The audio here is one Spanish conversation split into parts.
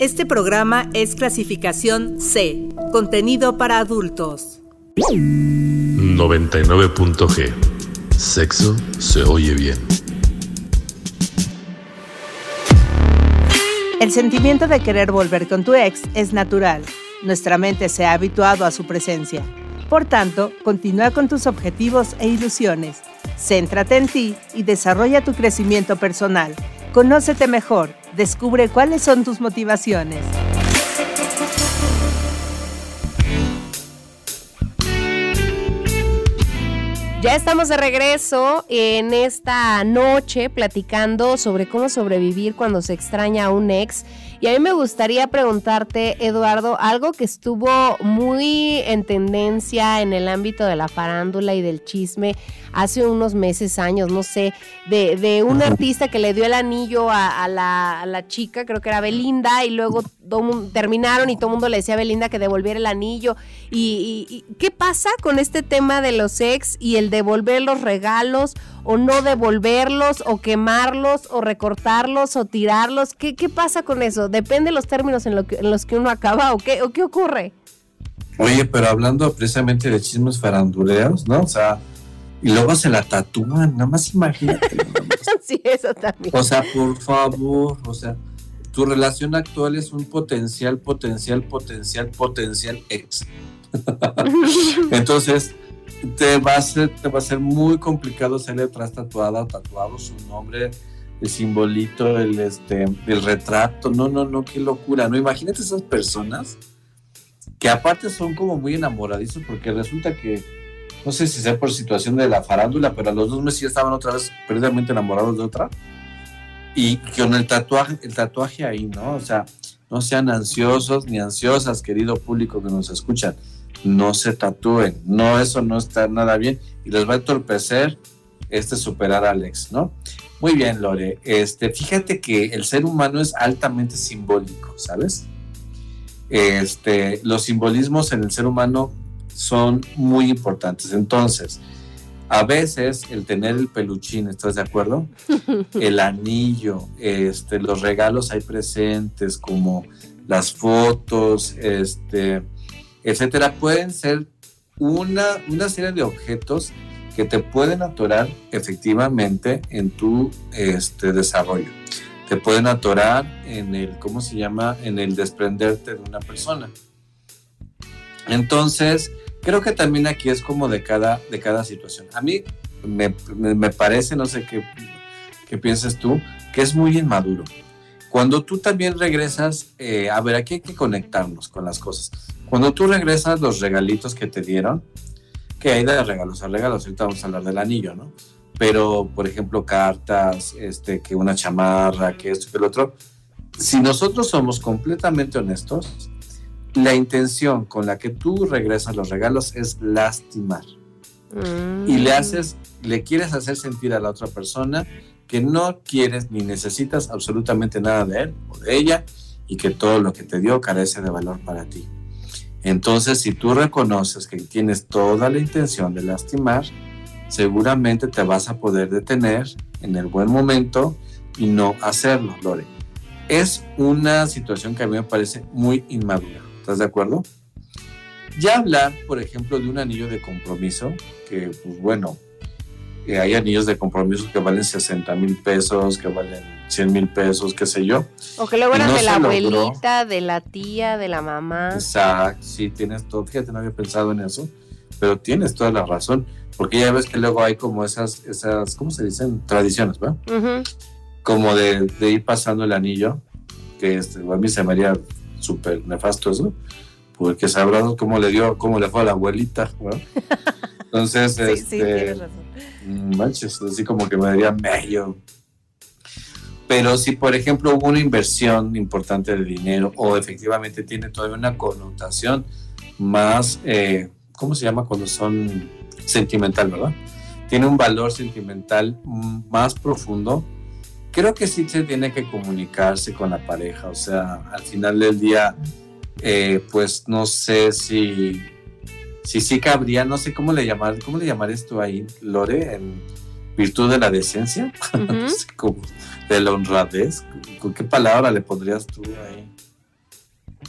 Este programa es clasificación C, contenido para adultos. 99.g. Sexo se oye bien. El sentimiento de querer volver con tu ex es natural. Nuestra mente se ha habituado a su presencia. Por tanto, continúa con tus objetivos e ilusiones. Céntrate en ti y desarrolla tu crecimiento personal. Conócete mejor, descubre cuáles son tus motivaciones. Ya estamos de regreso en esta noche platicando sobre cómo sobrevivir cuando se extraña a un ex. Y a mí me gustaría preguntarte, Eduardo, algo que estuvo muy en tendencia en el ámbito de la farándula y del chisme hace unos meses, años, no sé, de, de un artista que le dio el anillo a, la, chica, creo que era Belinda, y luego terminaron y todo el mundo le decía a Belinda que devolviera el anillo. Y, qué pasa con este tema de los ex y el devolver los regalos o no devolverlos o quemarlos o recortarlos o tirarlos? ¿Qué, qué pasa con eso? ¿Depende de los términos en, los que uno acaba o qué, o qué ocurre? Oye, pero hablando precisamente de chismes faranduleos, ¿no? O sea, y luego se la tatúan, nada más imagínate. sí, eso también. O sea, por favor, o sea, tu relación actual es un potencial, potencial, potencial, potencial ex. Entonces, te va, a ser, te va a ser muy complicado salir atrás tatuada, tatuado su nombre, el simbolito, el, este, el retrato. No, no, no, qué locura. No, imagínate esas personas que aparte son como muy enamoradizos porque resulta que no sé si sea por situación de la farándula, pero a los dos meses ya estaban otra vez perdidamente enamorados de otra. Y con el tatuaje, el tatuaje ahí, ¿no? O sea, no sean ansiosos ni ansiosas, querido público que nos escuchan. No se tatúen. No, eso no está nada bien y les va a entorpecer este superar a Alex, ¿no? Muy bien, Lore. Este, fíjate que el ser humano es altamente simbólico, ¿sabes? Este, los simbolismos en el ser humano son muy importantes. Entonces, a veces el tener el peluchín, ¿estás de acuerdo? El anillo, este, los regalos hay presentes como las fotos, este, etcétera, pueden ser una, una serie de objetos que te pueden atorar efectivamente en tu este, desarrollo. Te pueden atorar en el, ¿cómo se llama? En el desprenderte de una persona. Entonces, creo que también aquí es como de cada, de cada situación. A mí me, parece, no sé qué, qué piensas tú, que es muy inmaduro. Cuando tú también regresas, eh, a ver, aquí hay que conectarnos con las cosas. Cuando tú regresas los regalitos que te dieron, que hay de regalos a regalos, ahorita vamos a hablar del anillo, ¿no? Pero, por ejemplo, cartas, este, que una chamarra, que esto, que el otro. Si nosotros somos completamente honestos, la intención con la que tú regresas los regalos es lastimar. Y le mm. haces, le quieres hacer sentir a la otra persona que no quieres ni necesitas absolutamente nada de él o de ella y que todo lo que te dio carece de valor para ti. Entonces, si tú reconoces que tienes toda la intención de lastimar, seguramente te vas a poder detener en el buen momento y no hacerlo, Lore. Es una situación que a mí me parece muy inmadura. ¿Estás de acuerdo? Ya hablar, por ejemplo, de un anillo de compromiso, que pues bueno, hay anillos de compromiso que valen 60 mil pesos, que valen 100 mil pesos, qué sé yo. O que luego eran de la abuelita, de la tía, de la mamá. Exacto, sí, tienes todo. Fíjate, no había pensado en eso, pero tienes toda la razón, porque ya ves que luego hay como esas, esas ¿cómo se dicen? Tradiciones, ¿va? Como de, ir pasando el anillo, que este, a mí se me haría súper nefasto eso, porque sabrá cómo le dio, cómo le fue a la abuelita, Entonces, este, mm, manches, así como que me daría medio. Pero si, por ejemplo, hubo una inversión importante de dinero o efectivamente tiene todavía una connotación más, eh, ¿cómo se llama cuando son sentimental, verdad? Tiene un valor sentimental más profundo, creo que sí se tiene que comunicarse con la pareja, o sea, al final del día, eh, pues no sé si, si sí cabría, no sé cómo le llamar, cómo le llamar esto ahí, Lore, en virtud de la decencia, de la honradez, ¿con qué palabra le pondrías tú ahí?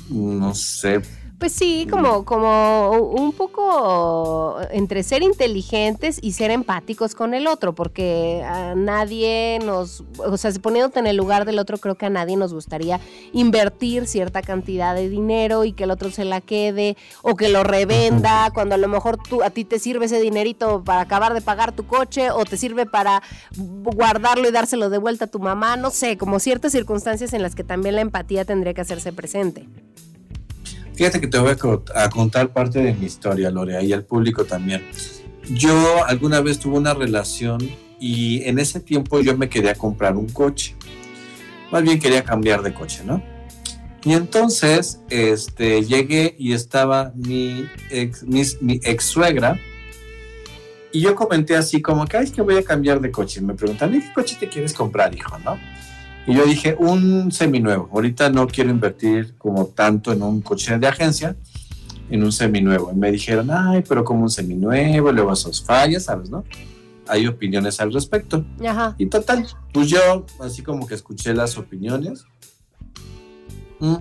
no sé, pues sí, como, como un poco entre ser inteligentes y ser empáticos con el otro, porque a nadie nos, o sea, poniéndote en el lugar del otro, creo que a nadie nos gustaría invertir cierta cantidad de dinero y que el otro se la quede o que lo revenda, cuando a lo mejor tú, a ti te sirve ese dinerito para acabar de pagar tu coche o te sirve para guardarlo y dárselo de vuelta a tu mamá, no sé, como ciertas circunstancias en las que también la empatía tendría que hacerse presente. Fíjate que te voy a, contar parte de mi historia, Lorea, y al público también. Yo alguna vez tuve una relación y en ese tiempo yo me quería comprar un coche. Más bien quería cambiar de coche, ¿no? Y entonces este, llegué y estaba mi ex, suegra y yo comenté así como que, es que voy a cambiar de coche. me preguntan, ¿qué coche te quieres comprar, hijo? ¿No? Y yo dije, un seminuevo. Ahorita no quiero invertir como tanto en un coche de agencia, en un seminuevo. Y me dijeron, ay, pero como un seminuevo, luego esos fallas, ¿sabes, no? Hay opiniones al respecto. Ajá. Y total, pues yo así como que escuché las opiniones. Mm.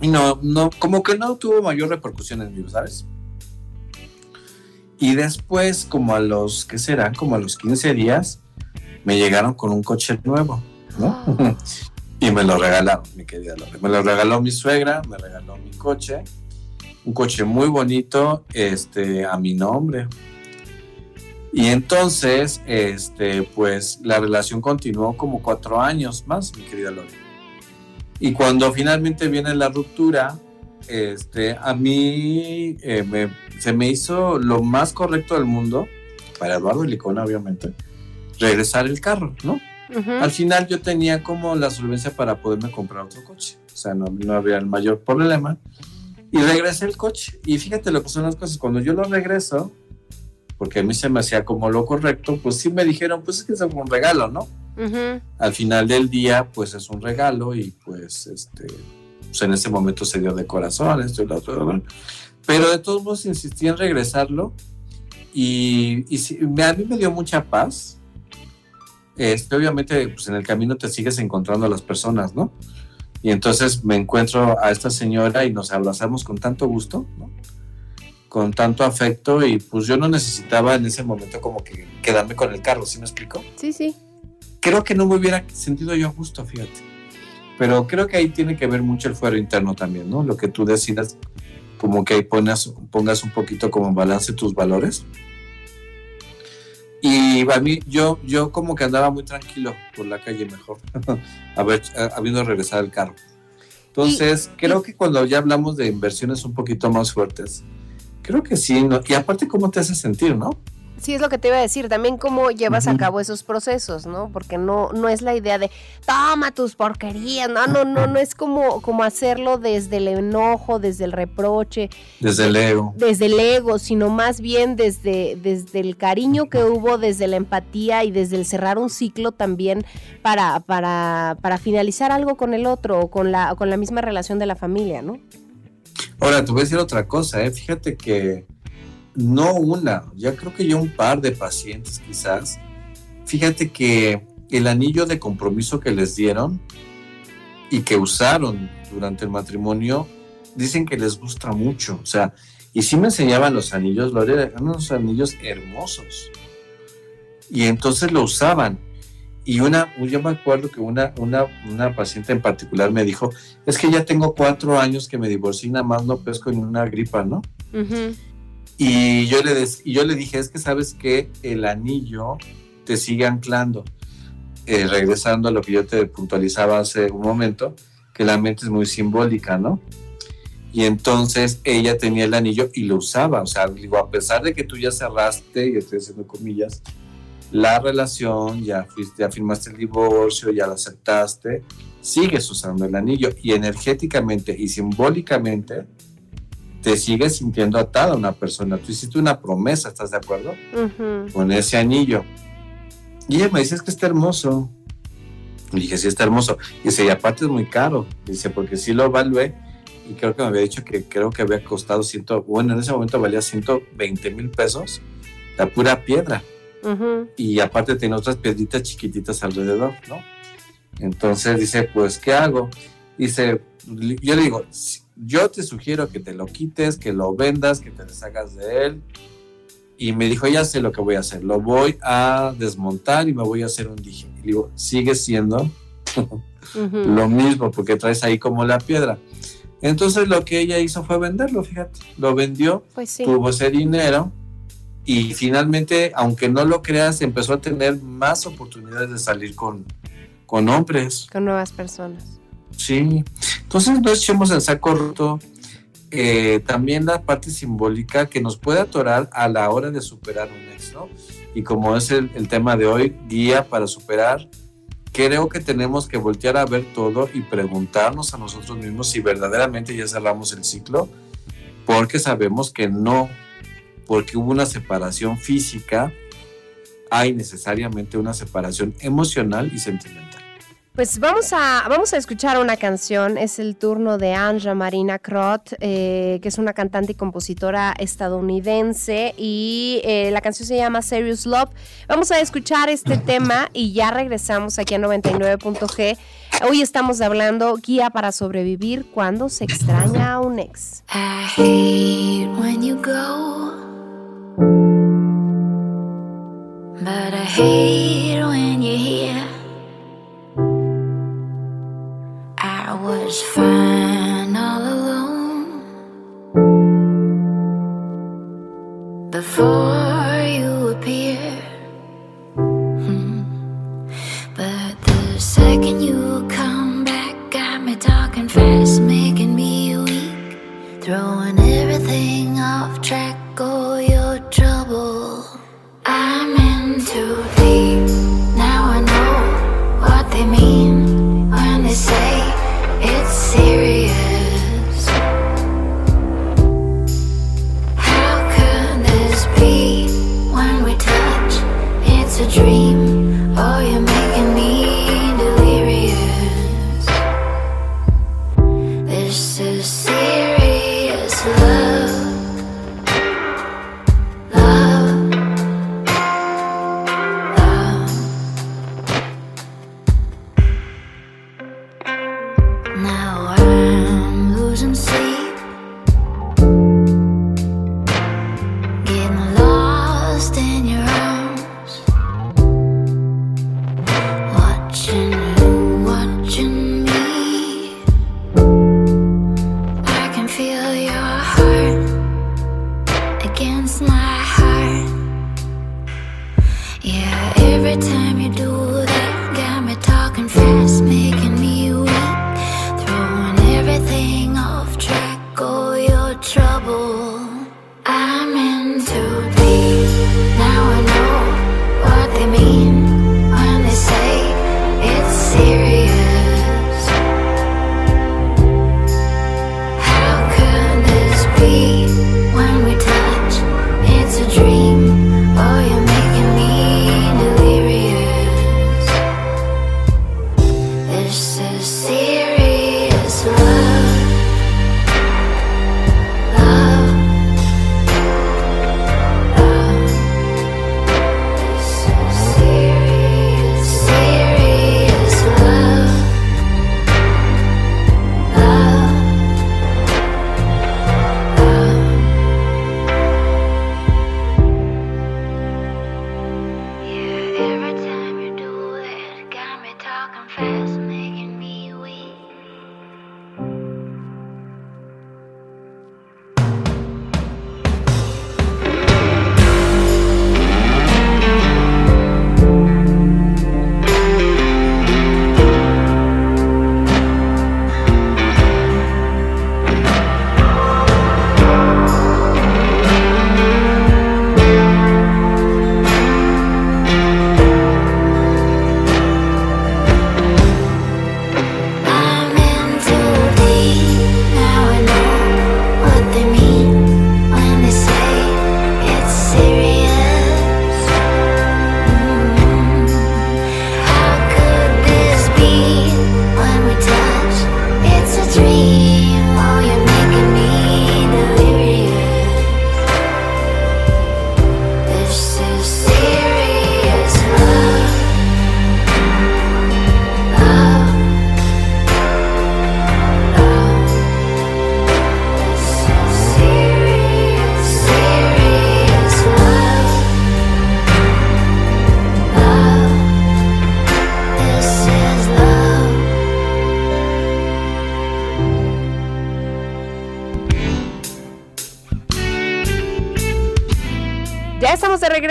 Y no, no, como que no tuvo mayor repercusión en mí, ¿sabes? Y después, como a los, ¿qué serán? Como a los 15 días, me llegaron con un coche nuevo. y me lo regalaron, mi querida Lore. Me lo regaló mi suegra, me regaló mi coche, un coche muy bonito, este, a mi nombre. Y entonces, este, pues la relación continuó como cuatro años más, mi querida Lore. Y cuando finalmente viene la ruptura, este, a mí eh, se me hizo lo más correcto del mundo, para Eduardo Licona, obviamente, regresar el carro, ¿no? Al final yo tenía como la solvencia para poderme comprar otro coche. O sea, no, no había el mayor problema. Y regresé el coche. Y fíjate lo que son las cosas. Cuando yo lo regreso, porque a mí se me hacía como lo correcto, pues sí me dijeron, pues es que es un regalo, ¿no? Al final del día, pues es un regalo y pues este, pues en ese momento se dio de corazón, esto y lo otro. Pero de todos modos insistí en regresarlo y, y a mí me dio mucha paz este, obviamente pues en el camino te sigues encontrando a las personas, ¿no? Y entonces me encuentro a esta señora y nos abrazamos con tanto gusto, ¿no? Con tanto afecto y pues yo no necesitaba en ese momento como que quedarme con el carro, ¿sí me explico? Sí, sí. Creo que no me hubiera sentido yo a gusto, fíjate. Pero creo que ahí tiene que ver mucho el fuero interno también, ¿no? Lo que tú decidas, como que ahí pongas, pongas un poquito como en balance tus valores y a mí, yo, yo como que andaba muy tranquilo por la calle mejor, a ver, habiendo regresado el carro. Entonces, creo que cuando ya hablamos de inversiones un poquito más fuertes, creo que sí, y aparte, ¿cómo te hace sentir, no? Sí, es lo que te iba a decir, también cómo llevas a cabo esos procesos, ¿no? Porque no, no es la idea de toma tus porquerías, no, no, no, no es como, como hacerlo desde el enojo, desde el reproche. Desde el ego. Desde el ego, sino más bien desde, desde el cariño que hubo, desde la empatía y desde el cerrar un ciclo también para, para, para finalizar algo con el otro o con la, con la misma relación de la familia, ¿no? Ahora, te voy a decir otra cosa, ¿eh? Fíjate que no una, ya creo que ya un par de pacientes quizás. Fíjate que el anillo de compromiso que les dieron y que usaron durante el matrimonio, dicen que les gusta mucho. O sea, y sí me enseñaban los anillos, Lorena, eran unos anillos hermosos. Y entonces lo usaban. Y una, yo me acuerdo que una, una, una paciente en particular me dijo, es que ya tengo cuatro años que me divorcié y nada más no pesco en una gripa, ¿no? Y yo le, y yo le dije, es que sabes que el anillo te sigue anclando. Eh, regresando a lo que yo te puntualizaba hace un momento, que la mente es muy simbólica, ¿no? Y entonces ella tenía el anillo y lo usaba. O sea, digo, a pesar de que tú ya cerraste, y estoy haciendo comillas, la relación, ya, fuiste, ya firmaste el divorcio, ya lo aceptaste, sigues usando el anillo y energéticamente y simbólicamente te sigues sintiendo atada a una persona. Tú hiciste una promesa, ¿estás de acuerdo? Con ese anillo. Y ella me dice, es que está hermoso. Y dije, sí, está hermoso. Y dice, y aparte es muy caro. Dice, porque sí lo evalué y creo que me había dicho que creo que había costado ciento, bueno, en ese momento valía 120 mil pesos la pura piedra. Y aparte tiene otras piedritas chiquititas alrededor, ¿no? Entonces dice, pues, ¿qué hago? Dice, yo le digo, yo te sugiero que te lo quites, que lo vendas, que te deshagas de él. Y me dijo, ya sé lo que voy a hacer, lo voy a desmontar y me voy a hacer un dije. Y digo, sigue siendo lo mismo, porque traes ahí como la piedra. Entonces lo que ella hizo fue venderlo, fíjate, lo vendió, pues sí. tuvo ese dinero y finalmente, aunque no lo creas, empezó a tener más oportunidades de salir con, con hombres. Con nuevas personas. Sí, entonces no echemos el saco roto. Eh, también la parte simbólica que nos puede atorar a la hora de superar un ex, ¿no? Y como es el tema de hoy, guía para superar, creo que tenemos que voltear a ver todo y preguntarnos a nosotros mismos si verdaderamente ya cerramos el ciclo, porque sabemos que no, porque hubo una separación física, hay necesariamente una separación emocional y sentimental. Pues vamos a, vamos a escuchar una canción, es el turno de Anja Marina Krot, eh, que es una cantante y compositora estadounidense y eh, la canción se llama Serious Love. Vamos a escuchar este tema y ya regresamos aquí a 99.g. Hoy estamos hablando guía para sobrevivir cuando se extraña a un ex. I hate when you go, but I hate was fine all alone. Before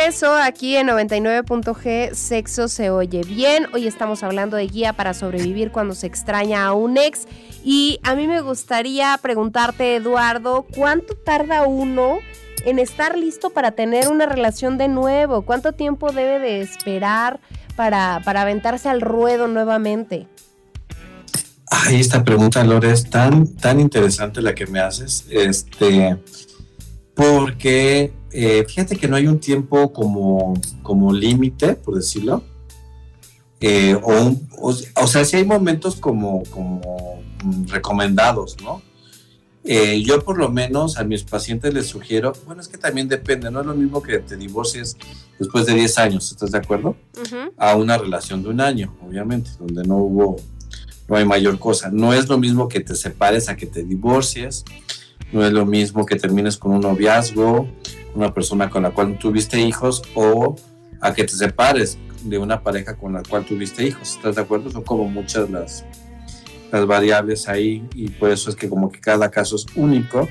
regreso aquí en 99.g, Sexo se oye bien. Hoy estamos hablando de guía para sobrevivir cuando se extraña a un ex. Y a mí me gustaría preguntarte, Eduardo, ¿cuánto tarda uno en estar listo para tener una relación de nuevo? ¿Cuánto tiempo debe de esperar para, para aventarse al ruedo nuevamente? Ay, esta pregunta, Lore, es tan, tan interesante la que me haces. Este, porque eh, fíjate que no hay un tiempo como, como límite, por decirlo. Eh, o, o, sea, sí hay momentos como, como recomendados, ¿no? Eh, yo por lo menos a mis pacientes les sugiero, bueno, es que también depende, no es lo mismo que te divorcies después de 10 años, ¿estás de acuerdo? A una relación de un año, obviamente, donde no hubo, no hay mayor cosa. No es lo mismo que te separes a que te divorcies, no es lo mismo que termines con un noviazgo, una persona con la cual tuviste hijos o a que te separes de una pareja con la cual tuviste hijos. ¿Estás de acuerdo? Son como muchas las, las variables ahí y por eso es que como que cada caso es único.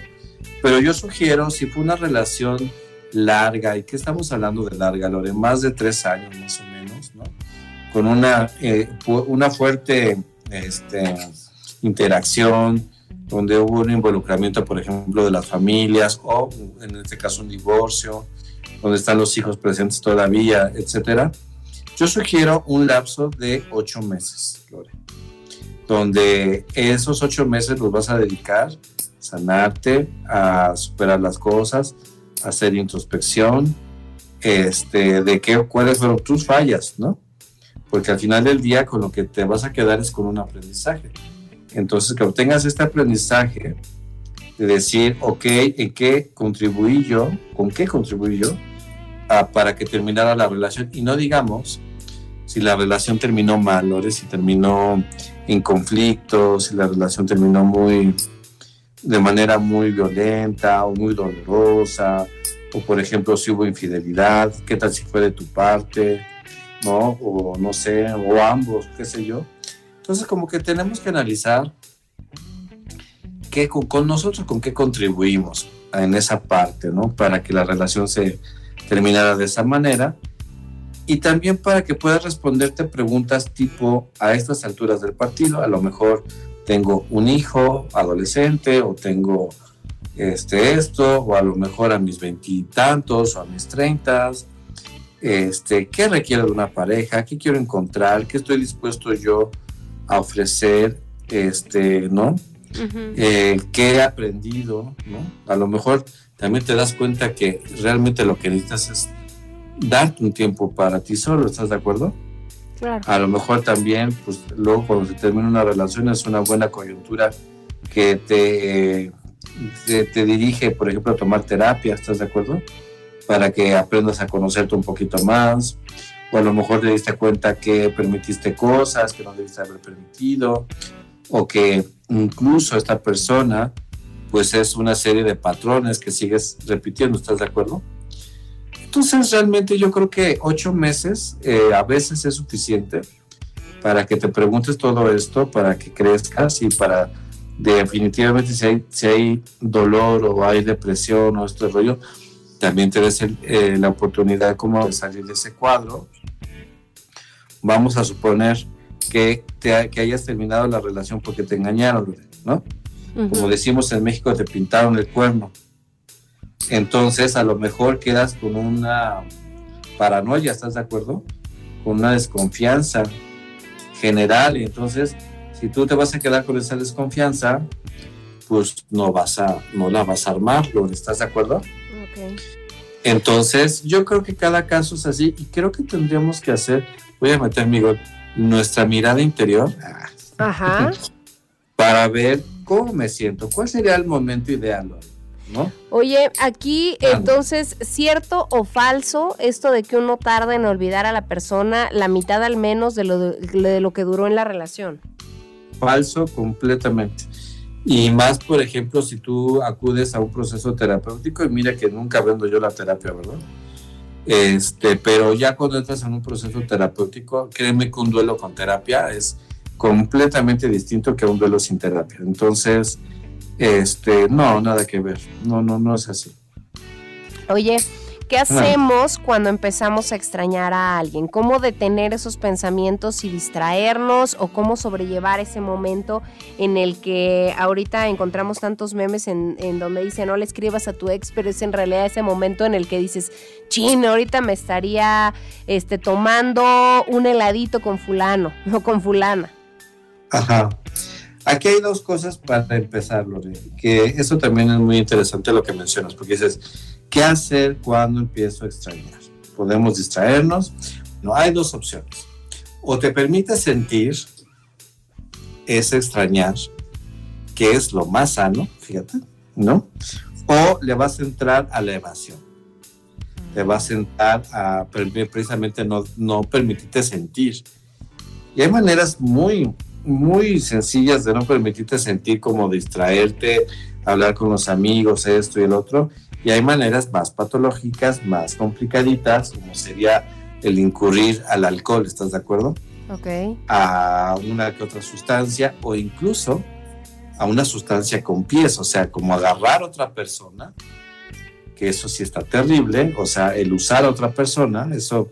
Pero yo sugiero, si fue una relación larga, ¿y qué estamos hablando de larga, Lore? Más de tres años más o menos, ¿no? Con una, eh, una fuerte este, interacción, donde hubo un involucramiento, por ejemplo, de las familias o en este caso un divorcio, donde están los hijos presentes todavía, etcétera. Yo sugiero un lapso de ocho meses, Lore, donde esos ocho meses los vas a dedicar a sanarte, a superar las cosas, a hacer introspección, este, de qué, cuáles fueron tus fallas, ¿no? Porque al final del día con lo que te vas a quedar es con un aprendizaje. Entonces, que obtengas este aprendizaje de decir, ok, ¿en qué contribuí yo? ¿Con qué contribuí yo? para que terminara la relación. Y no digamos si la relación terminó mal, ¿no? si terminó en conflicto, si la relación terminó muy de manera muy violenta o muy dolorosa, o por ejemplo si hubo infidelidad, qué tal si fue de tu parte, ¿no? O no sé, o ambos, qué sé yo. Entonces, como que tenemos que analizar qué, con, nosotros con qué contribuimos en esa parte, ¿no? Para que la relación se terminara de esa manera. Y también para que puedas responderte preguntas tipo a estas alturas del partido, a lo mejor tengo un hijo adolescente o tengo este, esto, o a lo mejor a mis veintitantos o a mis treintas, este, qué requiere de una pareja, qué quiero encontrar, qué estoy dispuesto yo a ofrecer, este, ¿no? Eh, ¿Qué he aprendido, ¿no? A lo mejor también te das cuenta que realmente lo que necesitas es darte un tiempo para ti solo, ¿estás de acuerdo? Claro. A lo mejor también, pues luego cuando se termina una relación es una buena coyuntura que te, te, te, dirige, por ejemplo, a tomar terapia, ¿estás de acuerdo? Para que aprendas a conocerte un poquito más, o a lo mejor te diste cuenta que permitiste cosas que no debiste haber permitido, o que incluso esta persona, pues es una serie de patrones que sigues repitiendo, ¿estás de acuerdo? Entonces realmente yo creo que ocho meses eh, a veces es suficiente para que te preguntes todo esto, para que crezcas y para definitivamente si hay, si hay dolor o hay depresión o este rollo, también te des eh, la oportunidad como de salir de ese cuadro. Vamos a suponer que, te, que hayas terminado la relación porque te engañaron, ¿no? Como decimos en México, te pintaron el cuerno. Entonces, a lo mejor quedas con una paranoia, ¿estás de acuerdo? Con una desconfianza general. Y entonces, si tú te vas a quedar con esa desconfianza, pues no vas a, no la vas a armar, ¿estás de acuerdo? Entonces, yo creo que cada caso es así y creo que tendríamos que hacer, voy a meter mi gol, nuestra mirada interior Ajá. para ver cómo me siento, cuál sería el momento ideal. ¿No? Oye, aquí entonces, ¿cierto o falso esto de que uno tarda en olvidar a la persona la mitad al menos de lo, de lo que duró en la relación? Falso completamente. Y más, por ejemplo, si tú acudes a un proceso terapéutico, y mira que nunca vendo yo la terapia, ¿verdad? Este, pero ya cuando entras en un proceso terapéutico, créeme que un duelo con terapia es completamente distinto que un duelo sin terapia. Entonces, este, no, nada que ver. No, no, no es así. Oye, ¿Qué hacemos cuando empezamos a extrañar a alguien? ¿Cómo detener esos pensamientos y distraernos o cómo sobrellevar ese momento en el que ahorita encontramos tantos memes en, en donde dice no le escribas a tu ex, pero es en realidad ese momento en el que dices, chin, ahorita me estaría este, tomando un heladito con fulano o con fulana? Ajá. Aquí hay dos cosas para empezar, Lore, que eso también es muy interesante lo que mencionas, porque dices, ¿qué hacer cuando empiezo a extrañar? ¿Podemos distraernos? No, hay dos opciones. O te permite sentir ese extrañar, que es lo más sano, fíjate, ¿no? O le vas a entrar a la evasión. Te vas a entrar a precisamente no, no permitirte sentir. Y hay maneras muy, muy sencillas de no permitirte sentir como distraerte, hablar con los amigos, esto y el otro. Y hay maneras más patológicas, más complicaditas, como sería el incurrir al alcohol, ¿estás de acuerdo? Ok. A una que otra sustancia o incluso a una sustancia con pies, o sea, como agarrar a otra persona, que eso sí está terrible, o sea, el usar a otra persona, eso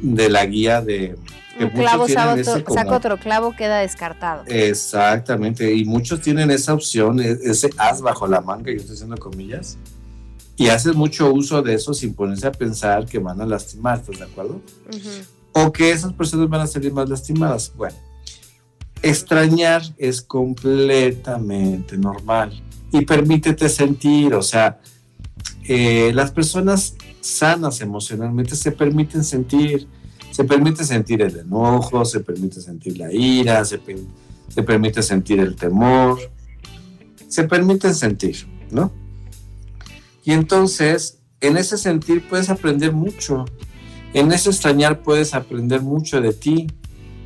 de la guía de, un clavo saca otro, otro clavo, queda descartado. Exactamente, y muchos tienen esa opción, e-, ese as bajo la manga, yo estoy haciendo comillas, y hacen mucho uso de eso sin ponerse a pensar que van a lastimar, ¿estás de acuerdo? O que esas personas van a salir más lastimadas. Bueno, extrañar es completamente normal y permítete sentir, o sea, eh, las personas sanas emocionalmente se permiten sentir se permite sentir el enojo, se permite sentir la ira, se, se permite sentir el temor, se permite sentir, ¿no? Y entonces, en ese sentir puedes aprender mucho, en ese extrañar puedes aprender mucho de ti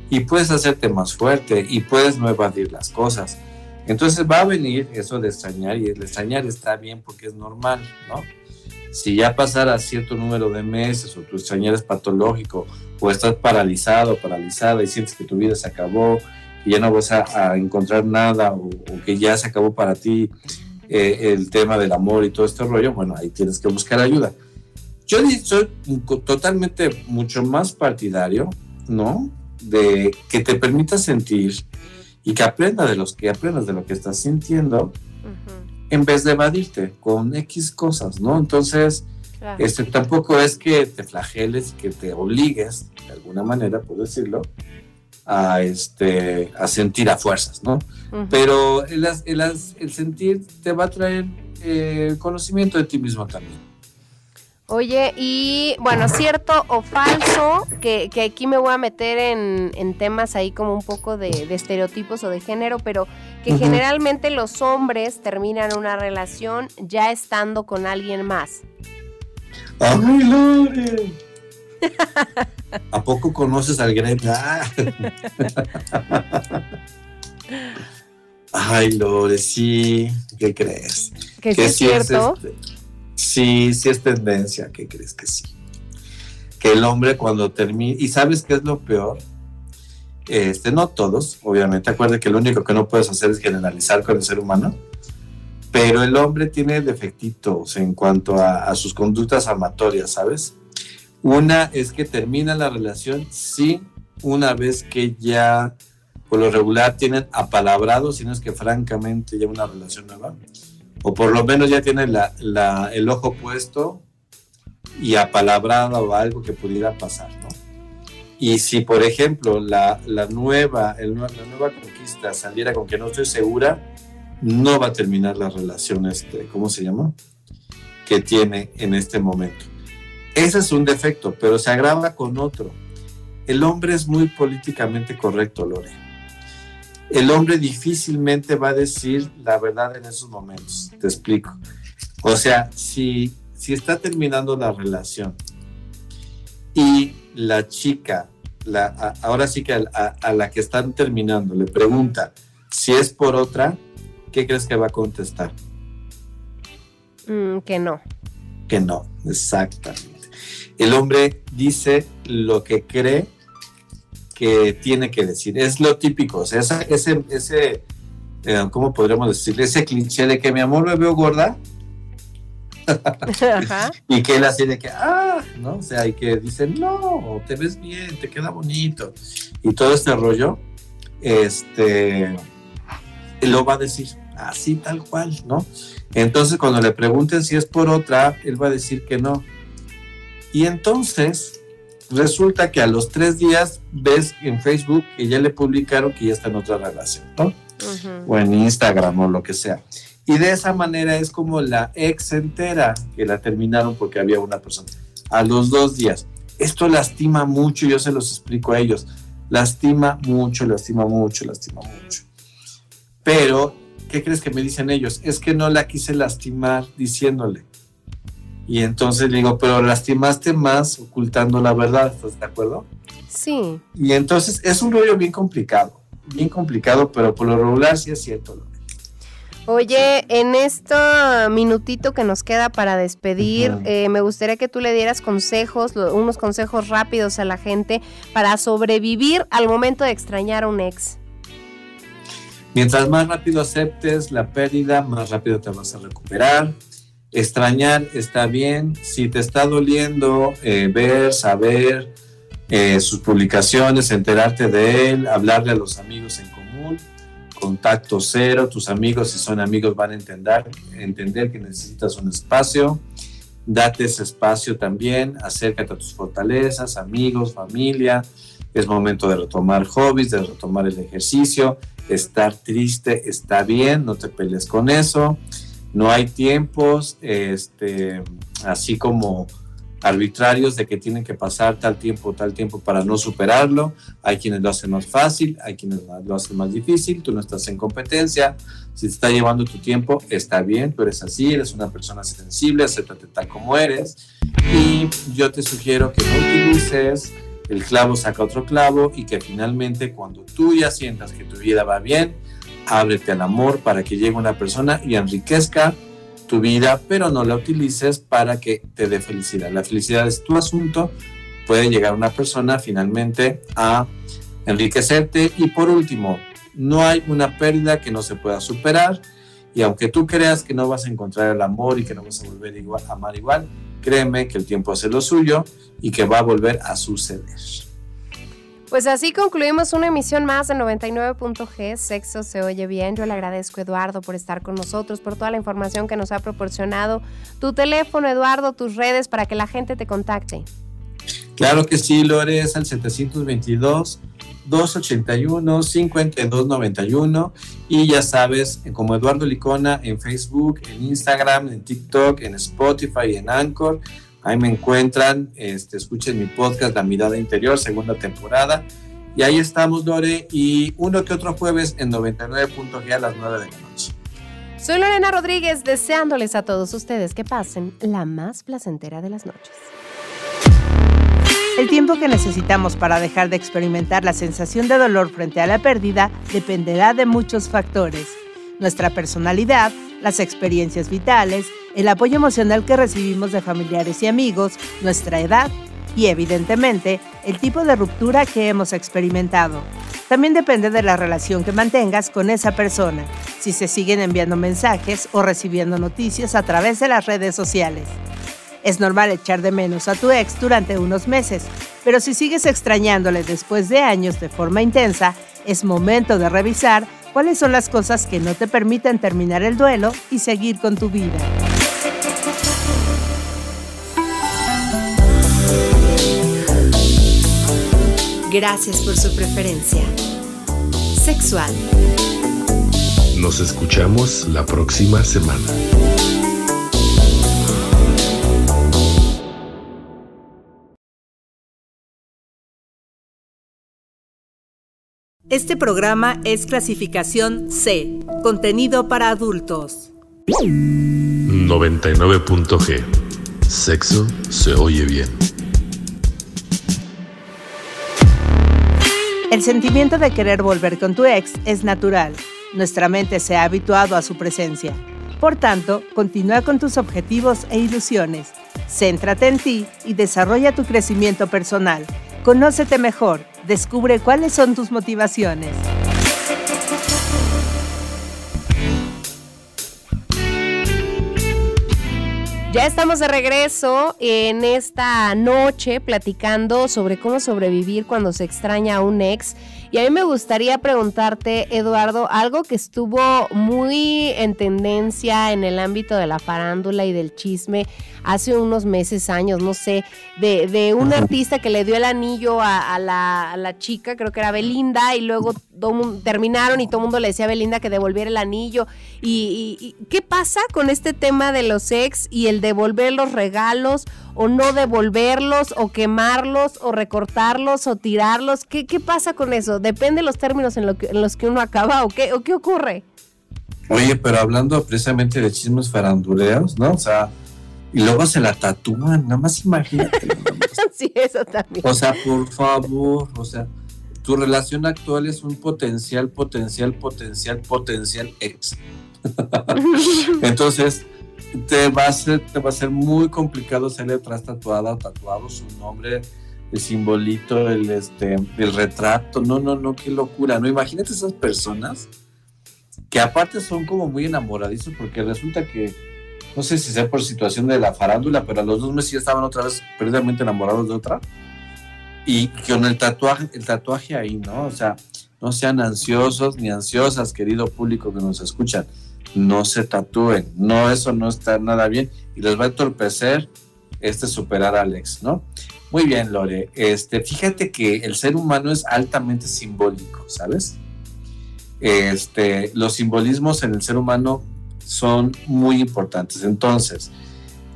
y puedes hacerte más fuerte y puedes no evadir las cosas. Entonces va a venir eso de extrañar y el extrañar está bien porque es normal, ¿no? Si ya pasara cierto número de meses o tu extrañar es patológico o estás paralizado, paralizada y sientes que tu vida se acabó, que ya no vas a, encontrar nada o, que ya se acabó para ti eh, el tema del amor y todo este rollo, bueno, ahí tienes que buscar ayuda. Yo soy totalmente mucho más partidario, ¿no? De que te permita sentir y que aprenda de los que aprendas de lo que estás sintiendo en vez de evadirte con X cosas, ¿no? Entonces, este, tampoco es que te flageles, que te obligues, de alguna manera, por decirlo, a, este, a sentir a fuerzas, ¿no? Pero el, el, sentir te va a traer eh, conocimiento de ti mismo también. Oye, y bueno, cierto o falso, que, aquí me voy a meter en, temas ahí como un poco de, estereotipos o de género, pero que generalmente los hombres terminan una relación ya estando con alguien más. ¡Ay, Lore! ¿A poco conoces al Greg? Ay, Lore, sí. ¿Qué crees? Que es cierto. Este? Sí, sí es tendencia, ¿qué crees que sí? Que el hombre cuando termina, y sabes qué es lo peor, este, no todos, obviamente, acuérdate que lo único que no puedes hacer es generalizar con el ser humano, pero el hombre tiene defectitos en cuanto a, sus conductas amatorias, ¿sabes? Una es que termina la relación, sí, una vez que ya, por lo regular, tienen apalabrado, sino es que francamente ya una relación nueva o por lo menos ya tiene la, el ojo puesto y apalabrado o algo que pudiera pasar, ¿no? Y si, por ejemplo, la, nueva, la nueva conquista saliera con que no estoy segura, no va a terminar la relación, este, ¿cómo se llama? Que tiene en este momento. Ese es un defecto, pero se agrava con otro. El hombre es muy políticamente correcto, Lore el hombre difícilmente va a decir la verdad en esos momentos. Te explico. O sea, si, si está terminando la relación y la chica, la, ahora sí que a, la que están terminando, le pregunta si es por otra, ¿qué crees que va a contestar? Mm, que no. Que no, exactamente. El hombre dice lo que cree que tiene que decir. Es lo típico, o sea, ese, ese eh, ¿cómo podríamos decirle? Ese cliché de que mi amor me veo gorda. Ajá. y que él así de que, ah, ¿no? O sea, y que dice, no, te ves bien, te queda bonito. Y todo este rollo, este, lo va a decir así tal cual, ¿no? Entonces, cuando le pregunten si es por otra, él va a decir que no. Y entonces, resulta que a los tres días ves en Facebook que ya le publicaron que ya está en otra relación, ¿no? O en Instagram o lo que sea. Y de esa manera es como la ex entera que la terminaron porque había una persona. A los dos días. Esto lastima mucho, yo se los explico a ellos. Lastima mucho, lastima mucho, lastima mucho. Pero, ¿qué crees que me dicen ellos? Es que no la quise lastimar diciéndole. Y entonces le digo, pero lastimaste más ocultando la verdad, ¿estás de acuerdo? Sí. Y entonces es un rollo bien complicado, bien complicado, pero por lo regular sí es cierto. Oye, en este minutito que nos queda para despedir, eh, me gustaría que tú le dieras consejos, unos consejos rápidos a la gente para sobrevivir al momento de extrañar a un ex. Mientras más rápido aceptes la pérdida, más rápido te vas a recuperar. Extrañar está bien. Si te está doliendo eh, ver, saber eh, sus publicaciones, enterarte de él, hablarle a los amigos en común, contacto cero. Tus amigos, si son amigos, van a entender, entender que necesitas un espacio. Date ese espacio también. Acércate a tus fortalezas, amigos, familia. Es momento de retomar hobbies, de retomar el ejercicio estar triste está bien, no te pelees con eso. No hay tiempos este, así como arbitrarios de que tienen que pasar tal tiempo, tal tiempo para no superarlo. Hay quienes lo hacen más fácil, hay quienes lo hacen más difícil, tú no estás en competencia. Si te está llevando tu tiempo, está bien, tú eres así, eres una persona sensible, acéptate tal como eres. Y yo te sugiero que no utilices el clavo saca otro clavo y que finalmente cuando tú ya sientas que tu vida va bien, ábrete al amor para que llegue una persona y enriquezca tu vida, pero no la utilices para que te dé felicidad. La felicidad es tu asunto, puede llegar una persona finalmente a enriquecerte y por último, no hay una pérdida que no se pueda superar y aunque tú creas que no vas a encontrar el amor y que no vas a volver igual, a amar igual, créeme que el tiempo hace lo suyo y que va a volver a suceder. Pues así concluimos una emisión más de 99.g, Sexo se oye bien. Yo le agradezco Eduardo por estar con nosotros, por toda la información que nos ha proporcionado. Tu teléfono, Eduardo, tus redes para que la gente te contacte. Claro que sí, Lore, es al 722 281 5291 y ya sabes, como Eduardo Licona en Facebook, en Instagram, en TikTok, en Spotify, en Anchor. Ahí me encuentran, este, escuchen mi podcast La Mirada Interior, segunda temporada. Y ahí estamos, Lore, y uno que otro jueves en 99.g a las 9 de la noche. Soy Lorena Rodríguez, deseándoles a todos ustedes que pasen la más placentera de las noches. El tiempo que necesitamos para dejar de experimentar la sensación de dolor frente a la pérdida dependerá de muchos factores. Nuestra personalidad, las experiencias vitales, el apoyo emocional que recibimos de familiares y amigos, nuestra edad y, evidentemente, el tipo de ruptura que hemos experimentado. También depende de la relación que mantengas con esa persona, si se siguen enviando mensajes o recibiendo noticias a través de las redes sociales. Es normal echar de menos a tu ex durante unos meses, pero si sigues extrañándole después de años de forma intensa, es momento de revisar cuáles son las cosas que no te permiten terminar el duelo y seguir con tu vida. Gracias por su preferencia. Sexual. Nos escuchamos la próxima semana. Este programa es clasificación C, contenido para adultos. 99.g. Sexo se oye bien. El sentimiento de querer volver con tu ex es natural. Nuestra mente se ha habituado a su presencia. Por tanto, continúa con tus objetivos e ilusiones. Céntrate en ti y desarrolla tu crecimiento personal. Conócete mejor, descubre cuáles son tus motivaciones. Ya estamos de regreso en esta noche platicando sobre cómo sobrevivir cuando se extraña a un ex. Y a mí me gustaría preguntarte, Eduardo, algo que estuvo muy en tendencia en el ámbito de la farándula y del chisme hace unos meses, años, no sé, de, un artista que le dio el anillo a, la, chica, creo que era Belinda, y luego terminaron y todo el mundo le decía a Belinda que devolviera el anillo. Y, qué pasa con este tema de los ex y el devolver los regalos o no devolverlos o quemarlos o recortarlos o tirarlos? ¿Qué, qué pasa con eso? ¿Depende de los términos en, los que uno acaba o qué, o qué ocurre? Oye, pero hablando precisamente de chismes faranduleos, ¿no? O sea, y luego se la tatúan, nada más imagínate. sí, eso también. O sea, por favor, o sea, tu relación actual es un potencial, potencial, potencial, potencial ex. Entonces, te va, a ser, te va a ser muy complicado hacerle atrás tatuada o tatuado su nombre, el simbolito, el, este, el retrato. No, no, no, qué locura. No, imagínate esas personas que aparte son como muy enamoradizos porque resulta que, no sé si sea por situación de la farándula, pero a los dos meses ya estaban otra vez perdidamente enamorados de otra. Y con el tatuaje, el tatuaje ahí, ¿no? O sea, no sean ansiosos ni ansiosas, querido público que nos escuchan no se tatúen, no, eso no está nada bien y les va a entorpecer este superar a Alex, ¿no? Muy bien, Lore. Este, fíjate que el ser humano es altamente simbólico, ¿sabes? Este, los simbolismos en el ser humano son muy importantes. Entonces,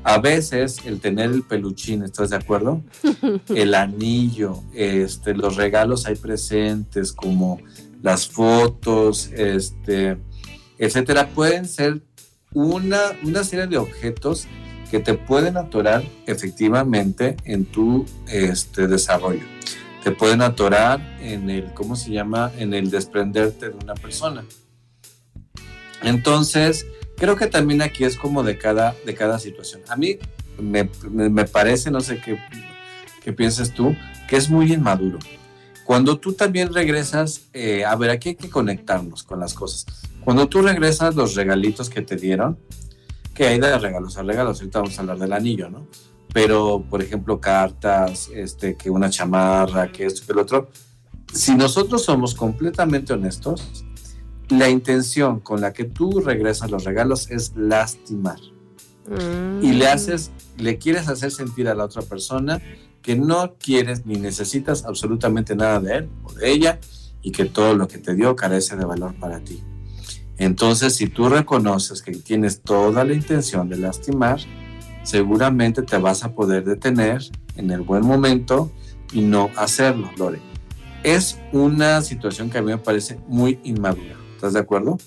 a veces el tener el peluchín, ¿estás de acuerdo? El anillo, este, los regalos hay presentes, como las fotos, este, etcétera, pueden ser una, una serie de objetos que te pueden atorar efectivamente en tu este, desarrollo. Te pueden atorar en el, ¿cómo se llama? En el desprenderte de una persona. Entonces, creo que también aquí es como de cada, de cada situación. A mí me, me parece, no sé qué, qué piensas tú, que es muy inmaduro. Cuando tú también regresas, eh, a ver, aquí hay que conectarnos con las cosas. Cuando tú regresas los regalitos que te dieron, que hay de regalos a regalos, ahorita vamos a hablar del anillo, ¿no? Pero, por ejemplo, cartas, este, que una chamarra, que esto, que el otro. Si nosotros somos completamente honestos, la intención con la que tú regresas los regalos es lastimar. Y le mm. haces, le quieres hacer sentir a la otra persona que no quieres ni necesitas absolutamente nada de él o de ella y que todo lo que te dio carece de valor para ti. Entonces, si tú reconoces que tienes toda la intención de lastimar, seguramente te vas a poder detener en el buen momento y no hacerlo, Lore. Es una situación que a mí me parece muy inmadura. ¿Estás de acuerdo?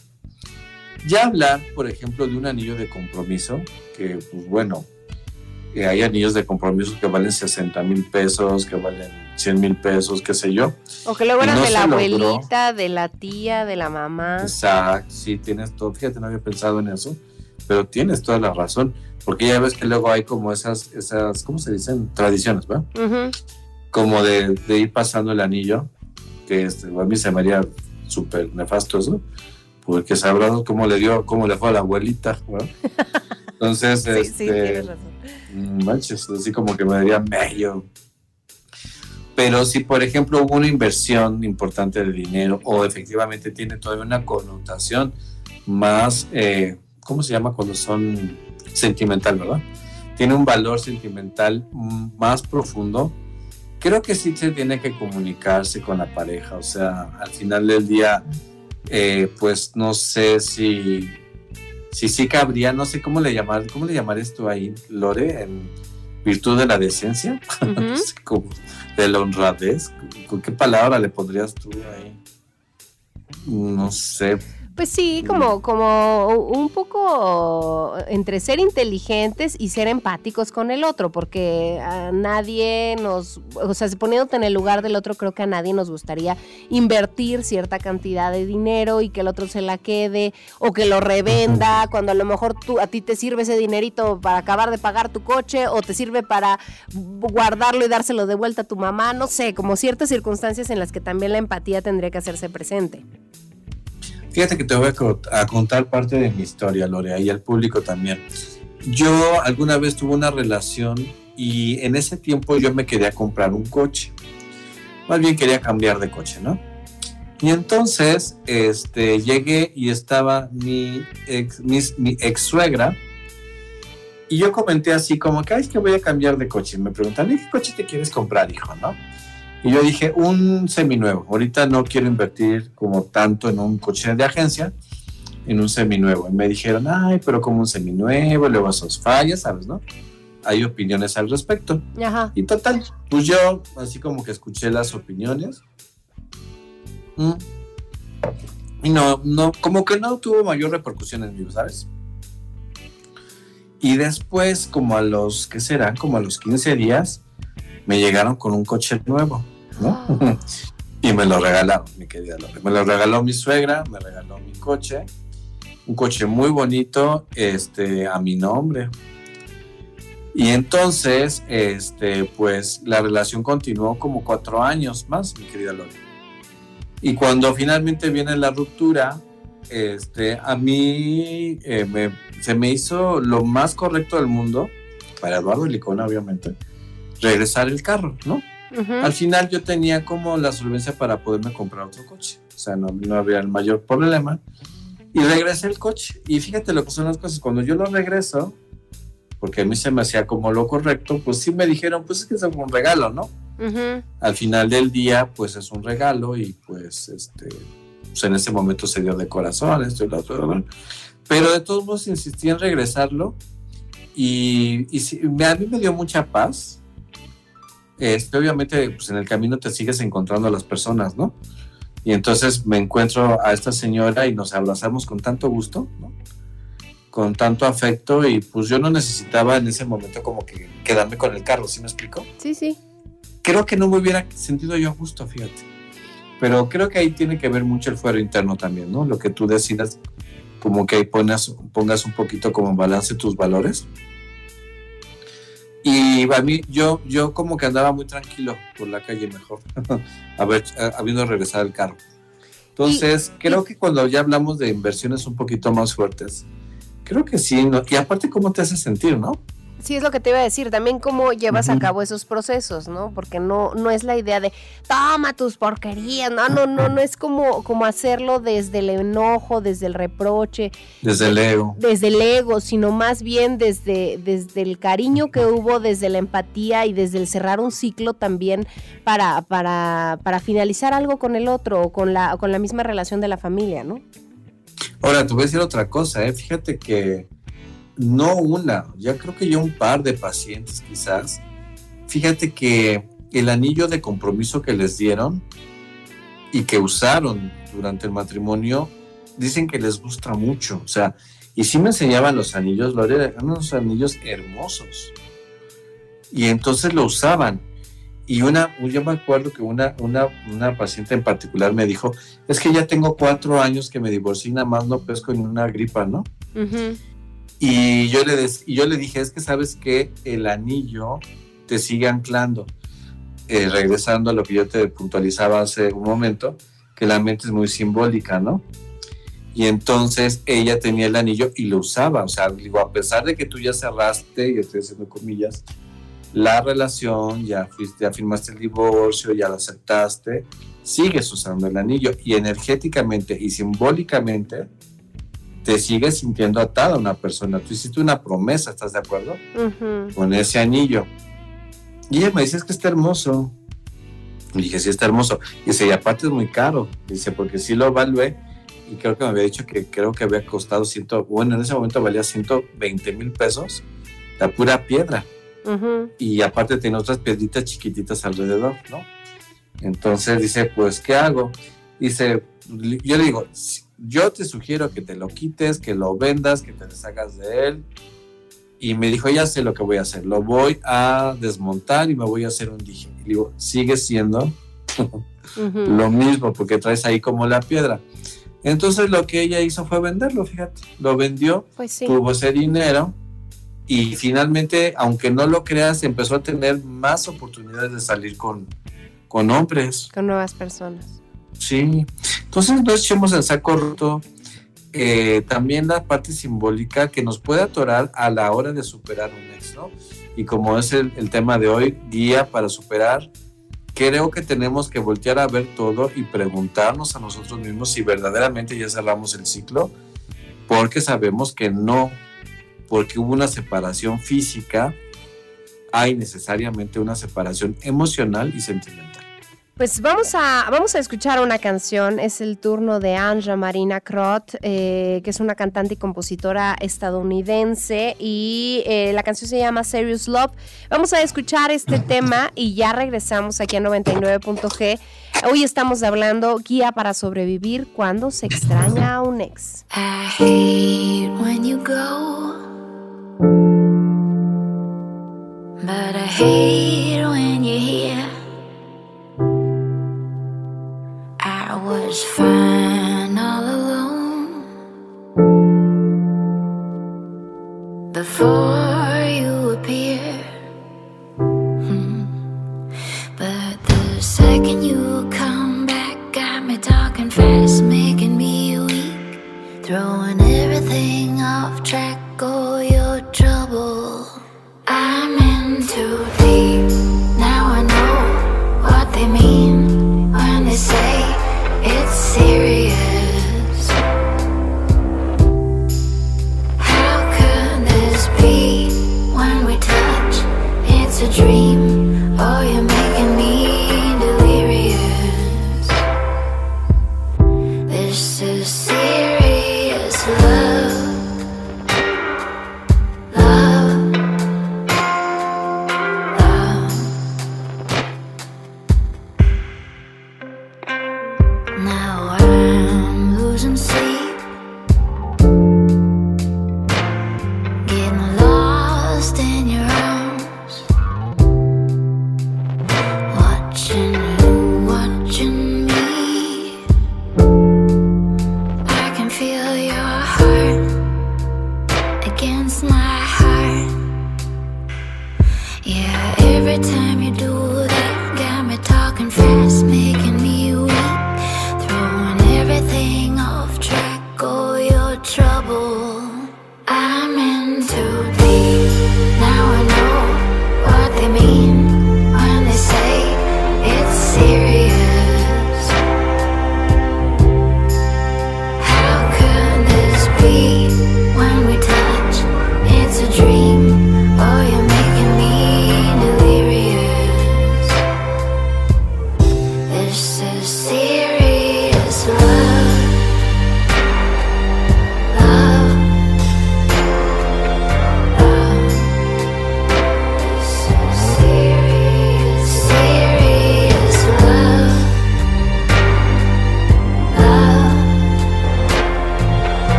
Ya hablar, por ejemplo, de un anillo de compromiso, que pues bueno, hay anillos de compromiso que valen 60 mil pesos, que valen 100 mil pesos, qué sé yo. O que luego eran de la abuelita, de la tía, de la mamá. Exacto, sí, tienes todo. Fíjate, no había pensado en eso, pero tienes toda la razón. Porque ya ves que luego hay como esas, esas ¿cómo se dicen? Tradiciones, ¿verdad? Como de, ir pasando el anillo, que este, a mí se me haría súper nefasto eso, porque sabrás cómo le dio, cómo le fue a la abuelita, ¿verdad? Entonces, sí, este, sí, tienes razón manches, así como que me daría medio. Pero si, por ejemplo, hubo una inversión importante de dinero o efectivamente tiene todavía una connotación más, eh, ¿cómo se llama cuando son sentimental, verdad? Tiene un valor sentimental más profundo. Creo que sí se tiene que comunicarse con la pareja. O sea, al final del día, eh, pues no sé si sí, sí cabría, no sé cómo le llamar, cómo le llamar esto ahí, Lore, en virtud de la decencia, de la honradez. ¿Con qué palabra le pondrías tú ahí? No sé, pues sí, como, como un poco entre ser inteligentes y ser empáticos con el otro, porque a nadie nos, o sea, poniéndote en el lugar del otro, creo que a nadie nos gustaría invertir cierta cantidad de dinero y que el otro se la quede o que lo revenda, cuando a lo mejor tú, a ti te sirve ese dinerito para acabar de pagar tu coche o te sirve para guardarlo y dárselo de vuelta a tu mamá, no sé, como ciertas circunstancias en las que también la empatía tendría que hacerse presente. Fíjate que te voy a, contar parte de mi historia, Lorea, y al público también. yo alguna vez tuve una relación y en ese tiempo yo me quería comprar un coche. Más bien quería cambiar de coche, ¿no? Y entonces este, llegué y estaba mi ex, suegra. Y yo comenté así como que, es que voy a cambiar de coche. Y me preguntan, ¿qué coche te quieres comprar, hijo? ¿No? Y yo dije, un seminuevo. Ahorita no quiero invertir como tanto en un coche de agencia, en un seminuevo. Y me dijeron, ay, pero como un seminuevo, luego esos fallas, ¿sabes, no? Hay opiniones al respecto. Ajá. Y total, pues yo así como que escuché las opiniones. Mm. Y no, no, como que no tuvo mayor repercusión en mí, ¿sabes? Y después, como a los, ¿qué serán? Como a los 15 días, me llegaron con un coche nuevo, ¿no? y me lo regalaron, mi querida Lore. Me lo regaló mi suegra, me regaló mi coche, un coche muy bonito, este, a mi nombre. Y entonces, este, pues la relación continuó como cuatro años más, mi querida Lore. Y cuando finalmente viene la ruptura, este, a mí eh, se me hizo lo más correcto del mundo, para Eduardo Licona, obviamente, regresar el carro, ¿no? Al final yo tenía como la solvencia para poderme comprar otro coche, o sea, no, no había el mayor problema. Y regresé el coche. Y fíjate lo que son las cosas, cuando yo lo regreso, porque a mí se me hacía como lo correcto, pues sí me dijeron, pues es que es un regalo, ¿no? Al final del día, pues es un regalo y pues este, pues en ese momento se dio de corazón, esto y lo otro, pero de todos modos insistí en regresarlo y, y a mí me dio mucha paz este, obviamente pues en el camino te sigues encontrando a las personas, ¿no? Y entonces me encuentro a esta señora y nos abrazamos con tanto gusto, ¿no? Con tanto afecto y pues yo no necesitaba en ese momento como que quedarme con el carro, ¿sí me explico? Sí, sí. Creo que no me hubiera sentido yo justo, fíjate. Pero creo que ahí tiene que ver mucho el fuero interno también, ¿no? Lo que tú decidas, como que ahí pongas, pongas un poquito como en balance tus valores y a mí, yo, yo como que andaba muy tranquilo por la calle mejor, a ver, habiendo regresado el carro. Entonces, creo que cuando ya hablamos de inversiones un poquito más fuertes, creo que sí, y aparte, ¿cómo te hace sentir, no? Sí, es lo que te iba a decir, también cómo llevas a cabo esos procesos, ¿no? Porque no, no es la idea de toma tus porquerías, no, no, no, no es como, como hacerlo desde el enojo, desde el reproche. Desde el ego. Desde el ego, sino más bien desde, desde el cariño que hubo, desde la empatía y desde el cerrar un ciclo también para, para, para finalizar algo con el otro o con la, con la misma relación de la familia, ¿no? Ahora, te voy a decir otra cosa, ¿eh? Fíjate que no una, ya creo que ya un par de pacientes quizás. Fíjate que el anillo de compromiso que les dieron y que usaron durante el matrimonio, dicen que les gusta mucho. O sea, y sí me enseñaban los anillos, eran unos anillos hermosos. Y entonces lo usaban. Y una, yo me acuerdo que una, una, una paciente en particular me dijo, es que ya tengo cuatro años que me divorcié, nada más no pesco en una gripa, ¿no? Y yo le, yo le dije, es que sabes que el anillo te sigue anclando. Eh, regresando a lo que yo te puntualizaba hace un momento, que la mente es muy simbólica, ¿no? Y entonces ella tenía el anillo y lo usaba. O sea, digo, a pesar de que tú ya cerraste, y estoy haciendo comillas, la relación, ya, fuiste, ya firmaste el divorcio, ya lo aceptaste, sigues usando el anillo. Y energéticamente y simbólicamente, te sigues sintiendo atada a una persona. Tú hiciste una promesa, ¿estás de acuerdo? Con ese anillo. Y ella me dice, es que está hermoso. Y dije, sí, está hermoso. Y dice, y aparte es muy caro. Dice, porque sí lo evalué y creo que me había dicho que creo que había costado ciento, bueno, en ese momento valía 120 mil pesos la pura piedra. Y aparte tiene otras piedritas chiquititas alrededor, ¿no? Entonces dice, pues, ¿qué hago? Dice, yo le digo, yo te sugiero que te lo quites, que lo vendas, que te deshagas de él. Y me dijo, ya sé lo que voy a hacer, lo voy a desmontar y me voy a hacer un dije. Y digo, sigue siendo lo mismo, porque traes ahí como la piedra. Entonces lo que ella hizo fue venderlo, fíjate, lo vendió, pues tuvo ese dinero y finalmente, aunque no lo creas, empezó a tener más oportunidades de salir con, con hombres. Con nuevas personas. Sí, entonces no echemos el saco roto. eh, también la parte simbólica que nos puede atorar a la hora de superar un ex, ¿no? Y como es el, el tema de hoy, guía para superar, creo que tenemos que voltear a ver todo y preguntarnos a nosotros mismos si verdaderamente ya cerramos el ciclo, porque sabemos que no, porque hubo una separación física, hay necesariamente una separación emocional y sentimental. Pues vamos a, vamos a escuchar una canción, es el turno de Anja Marina Krot, eh, que es una cantante y compositora estadounidense, y eh, la canción se llama Serious Love. Vamos a escuchar este tema y ya regresamos aquí a 99.g. Hoy estamos hablando guía para sobrevivir cuando se extraña a un ex. I hate when you go, but I hate was fine all alone. Before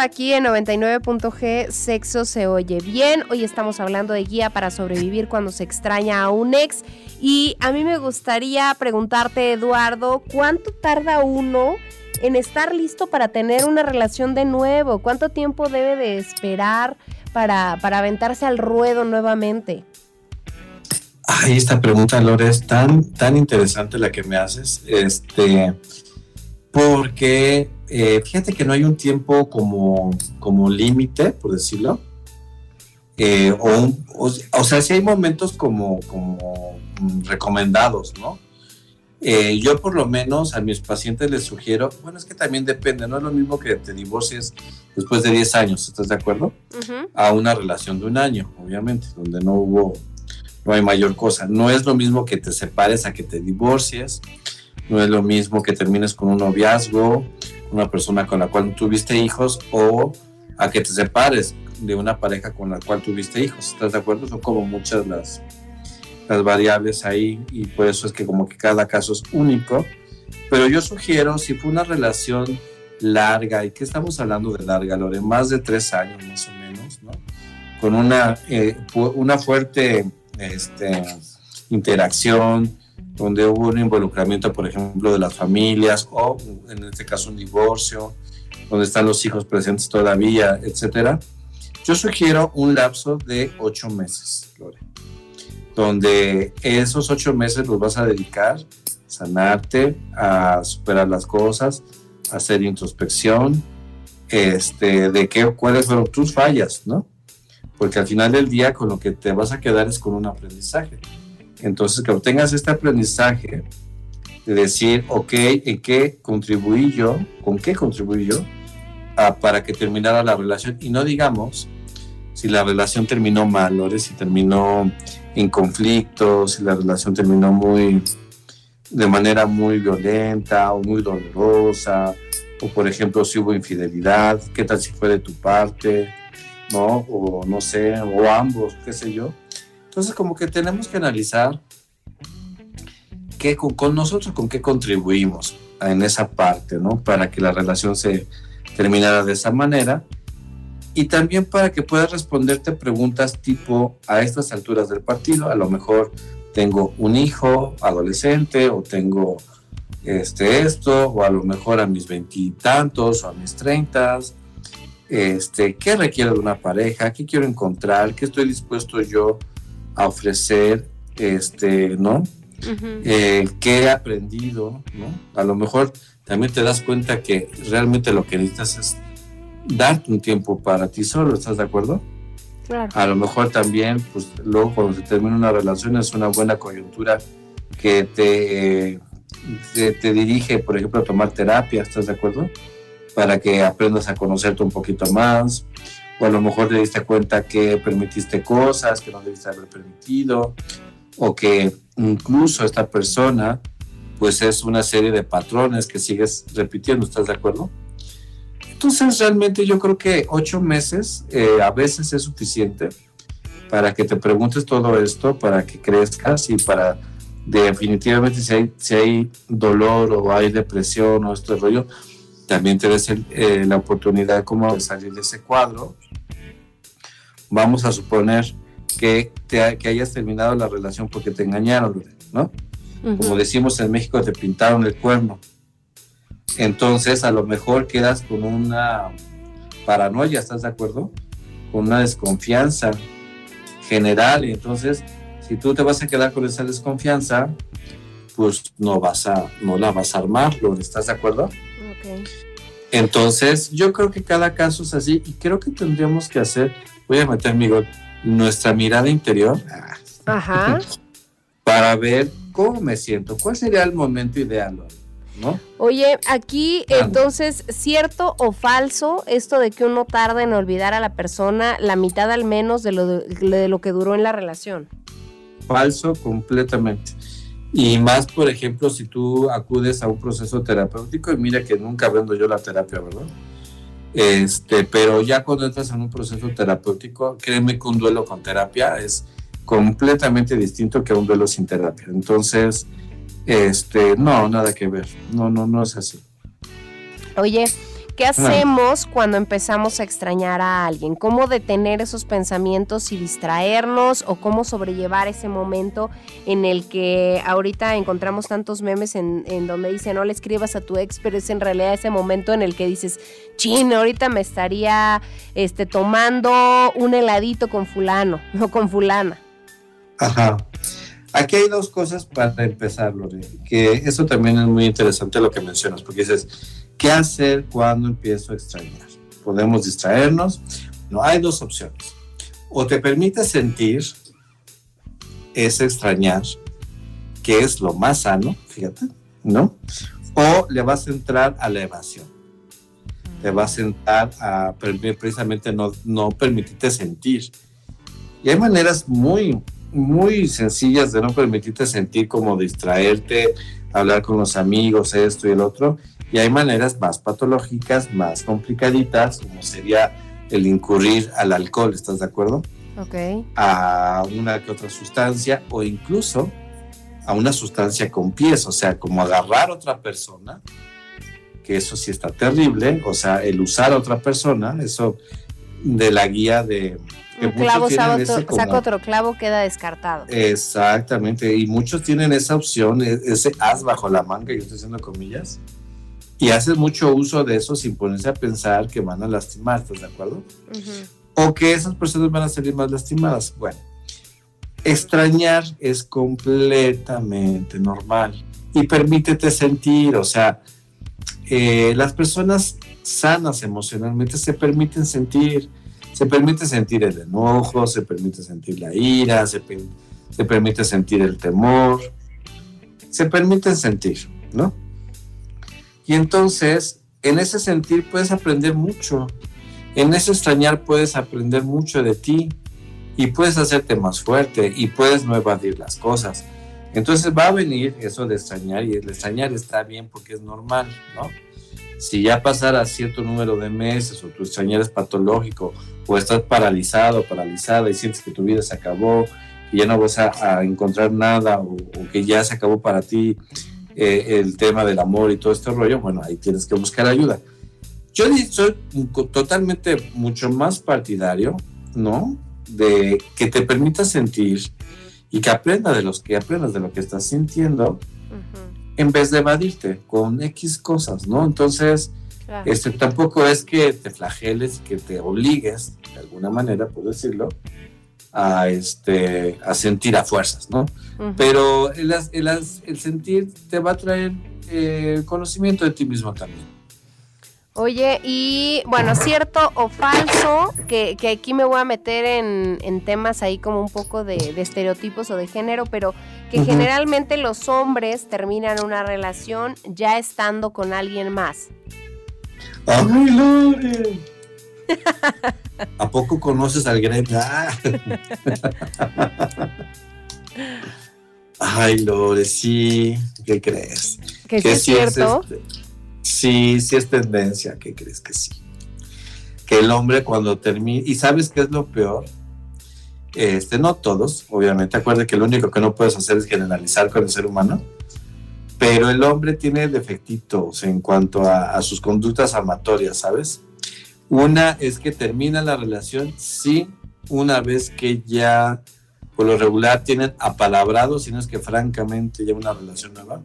aquí en 99.g, Sexo se oye bien. Hoy estamos hablando de guía para sobrevivir cuando se extraña a un ex. Y a mí me gustaría preguntarte, Eduardo, ¿cuánto tarda uno en estar listo para tener una relación de nuevo? ¿Cuánto tiempo debe de esperar para, para aventarse al ruedo nuevamente? Ay, esta pregunta, Lore, es tan, tan interesante la que me haces. Este, porque eh, fíjate que no hay un tiempo como, como límite, por decirlo. Eh, o, un- o, o sea, sí hay momentos como, como mm, recomendados, ¿no? Eh, yo por lo menos a mis pacientes les sugiero, bueno, es que también depende, no es lo mismo que te divorcies después de 10 años, ¿estás de acuerdo? A una relación de un año, obviamente, donde no hubo, no hay mayor cosa. No es lo mismo que te separes a que te divorcies, no es lo mismo que termines con un noviazgo, una persona con la cual tuviste hijos, o a que te separes de una pareja con la cual tuviste hijos. ¿Estás de acuerdo? Son como muchas las, las variables ahí y por eso es que como que cada caso es único. Pero yo sugiero, si fue una relación larga, ¿y qué estamos hablando de larga, Lore? Más de tres años más o menos, ¿no? Con una, eh, una fuerte este, interacción, donde hubo un involucramiento, por ejemplo, de las familias, o en este caso un divorcio, donde están los hijos presentes todavía, etcétera. Yo sugiero un lapso de ocho meses, Lore, donde esos ocho meses los vas a dedicar a sanarte, a superar las cosas, a hacer introspección, este, de qué, cuáles fueron tus fallas, ¿no? Porque al final del día con lo que te vas a quedar es con un aprendizaje. Entonces, que obtengas este aprendizaje de decir, ok, ¿en qué contribuí yo? ¿Con qué contribuí yo? a- para que terminara la relación. Y no digamos si la relación terminó mal, Lore, si terminó en conflicto, si la relación terminó muy de manera muy violenta o muy dolorosa, o por ejemplo si hubo infidelidad, qué tal si fue de tu parte, ¿no? O no sé, o ambos, qué sé yo. Entonces como que tenemos que analizar qué, con, con nosotros con qué contribuimos en esa parte, ¿no? Para que la relación se terminara de esa manera. Y también para que puedas responderte preguntas tipo a estas alturas del partido, a lo mejor tengo un hijo adolescente o tengo este esto o a lo mejor a mis veintitantos o a mis treintas. Este qué requiere de una pareja qué quiero encontrar qué estoy dispuesto yo a ofrecer este no Ujú. eh, qué he aprendido, ¿no? A lo mejor también te das cuenta que realmente lo que necesitas es darte un tiempo para ti solo, ¿estás de acuerdo? Claro. A lo mejor también, pues luego cuando se termina una relación es una buena coyuntura que te, eh, te, te dirige, por ejemplo, a tomar terapia, ¿estás de acuerdo? Para que aprendas a conocerte un poquito más, o a lo mejor te diste cuenta que permitiste cosas que no debiste haber permitido, o que incluso esta persona pues es una serie de patrones que sigues repitiendo, ¿estás de acuerdo? Entonces realmente yo creo que ocho meses eh, a veces es suficiente para que te preguntes todo esto, para que crezcas y para definitivamente si hay, si hay dolor o hay depresión o este rollo, también te des el- eh, la oportunidad como de salir de ese cuadro. Vamos a suponer que, te, que hayas terminado la relación porque te engañaron, ¿no? Como decimos en México, te pintaron el cuerno. Entonces, a lo mejor quedas con una paranoia, ¿estás de acuerdo? Con una desconfianza general. Y entonces, si tú te vas a quedar con esa desconfianza, pues no vas a, no la vas a armar, ¿lo ¿estás de acuerdo? Entonces, yo creo que cada caso es así y creo que tendríamos que hacer, voy a meter mi nuestra mirada interior Ajá. para ver cómo me siento, cuál sería el momento ideal, ¿no? Oye, aquí entonces, ¿cierto o falso esto de que uno tarda en olvidar a la persona la mitad al menos de lo, de lo que duró en la relación? Falso completamente. Y más, por ejemplo, si tú acudes a un proceso terapéutico, y mira que nunca vendo yo la terapia, ¿verdad? Este, pero ya cuando entras en un proceso terapéutico, créeme que un duelo con terapia es completamente distinto que un duelo sin terapia. Entonces, este, no, nada que ver. No, no, no es así. Oye, ¿Qué hacemos cuando empezamos a extrañar a alguien? ¿Cómo detener esos pensamientos y distraernos o cómo sobrellevar ese momento en el que ahorita encontramos tantos memes en, en donde dicen no le escribas a tu ex, pero es en realidad ese momento en el que dices, chin, ahorita me estaría este, tomando un heladito con fulano o con fulana? Ajá. Aquí hay dos cosas para empezar, Lore, que eso también es muy interesante lo que mencionas, porque dices, ¿qué hacer cuando empiezo a extrañar? ¿Podemos distraernos? No, hay dos opciones. O te permite sentir ese extrañar, que es lo más sano, fíjate, ¿no? O le vas a entrar a la evasión. Te vas a entrar a precisamente no, no permitirte sentir. Y hay maneras muy, muy sencillas de no permitirte sentir como distraerte, hablar con los amigos, esto y el otro. Y hay maneras más patológicas, más complicaditas, como sería el incurrir al alcohol, ¿estás de acuerdo? Ok. A una que otra sustancia o incluso a una sustancia con pies, o sea, como agarrar a otra persona, que eso sí está terrible, o sea, el usar a otra persona, eso de la guía de, un clavo saca otro clavo, queda descartado. Exactamente, y muchos tienen esa opción, e-, ese as bajo la manga, yo estoy haciendo comillas, y hacen mucho uso de eso sin ponerse a pensar que van a lastimar, ¿estás de acuerdo? O que esas personas van a salir más lastimadas. Bueno, extrañar es completamente normal y permítete sentir, o sea, eh, las personas sanas emocionalmente se permiten sentir se permite sentir el enojo, se permite sentir la ira, se, se permite sentir el temor, se permite sentir, ¿no? Y entonces, en ese sentir puedes aprender mucho, en ese extrañar puedes aprender mucho de ti y puedes hacerte más fuerte y puedes no evadir las cosas. Entonces va a venir eso de extrañar y el extrañar está bien porque es normal, ¿no? Si ya pasara cierto número de meses o tu extrañar es patológico o estás paralizado, paralizada y sientes que tu vida se acabó y ya no vas a, encontrar nada o, que ya se acabó para ti eh, el tema del amor y todo este rollo, bueno, ahí tienes que buscar ayuda. Yo soy totalmente mucho más partidario, ¿no? De que te permita sentir y que aprenda de los que aprendas de lo que estás sintiendo en vez de evadirte con X cosas, ¿no? Entonces, este, tampoco es que te flageles, que te obligues, de alguna manera, por decirlo, a, este, a sentir a fuerzas, ¿no? Pero el, el, sentir te va a traer eh, conocimiento de ti mismo también. Oye, y bueno, cierto o falso, que, aquí me voy a meter en, temas ahí como un poco de, estereotipos o de género, pero que generalmente los hombres terminan una relación ya estando con alguien más. ¡Ay, Lore! ¿A poco conoces al Greta? Ay, Lore, sí. ¿Qué crees? ¿Que, es cierto? Este? Sí, sí es tendencia, ¿qué crees que sí? Que el hombre cuando termina, y sabes qué es lo peor, este, no todos, obviamente, acuérdate que lo único que no puedes hacer es generalizar con el ser humano, pero el hombre tiene defectitos en cuanto a, sus conductas amatorias, ¿sabes? Una es que termina la relación, sí, una vez que ya, por lo regular, tienen apalabrado, sino es que francamente ya una relación nueva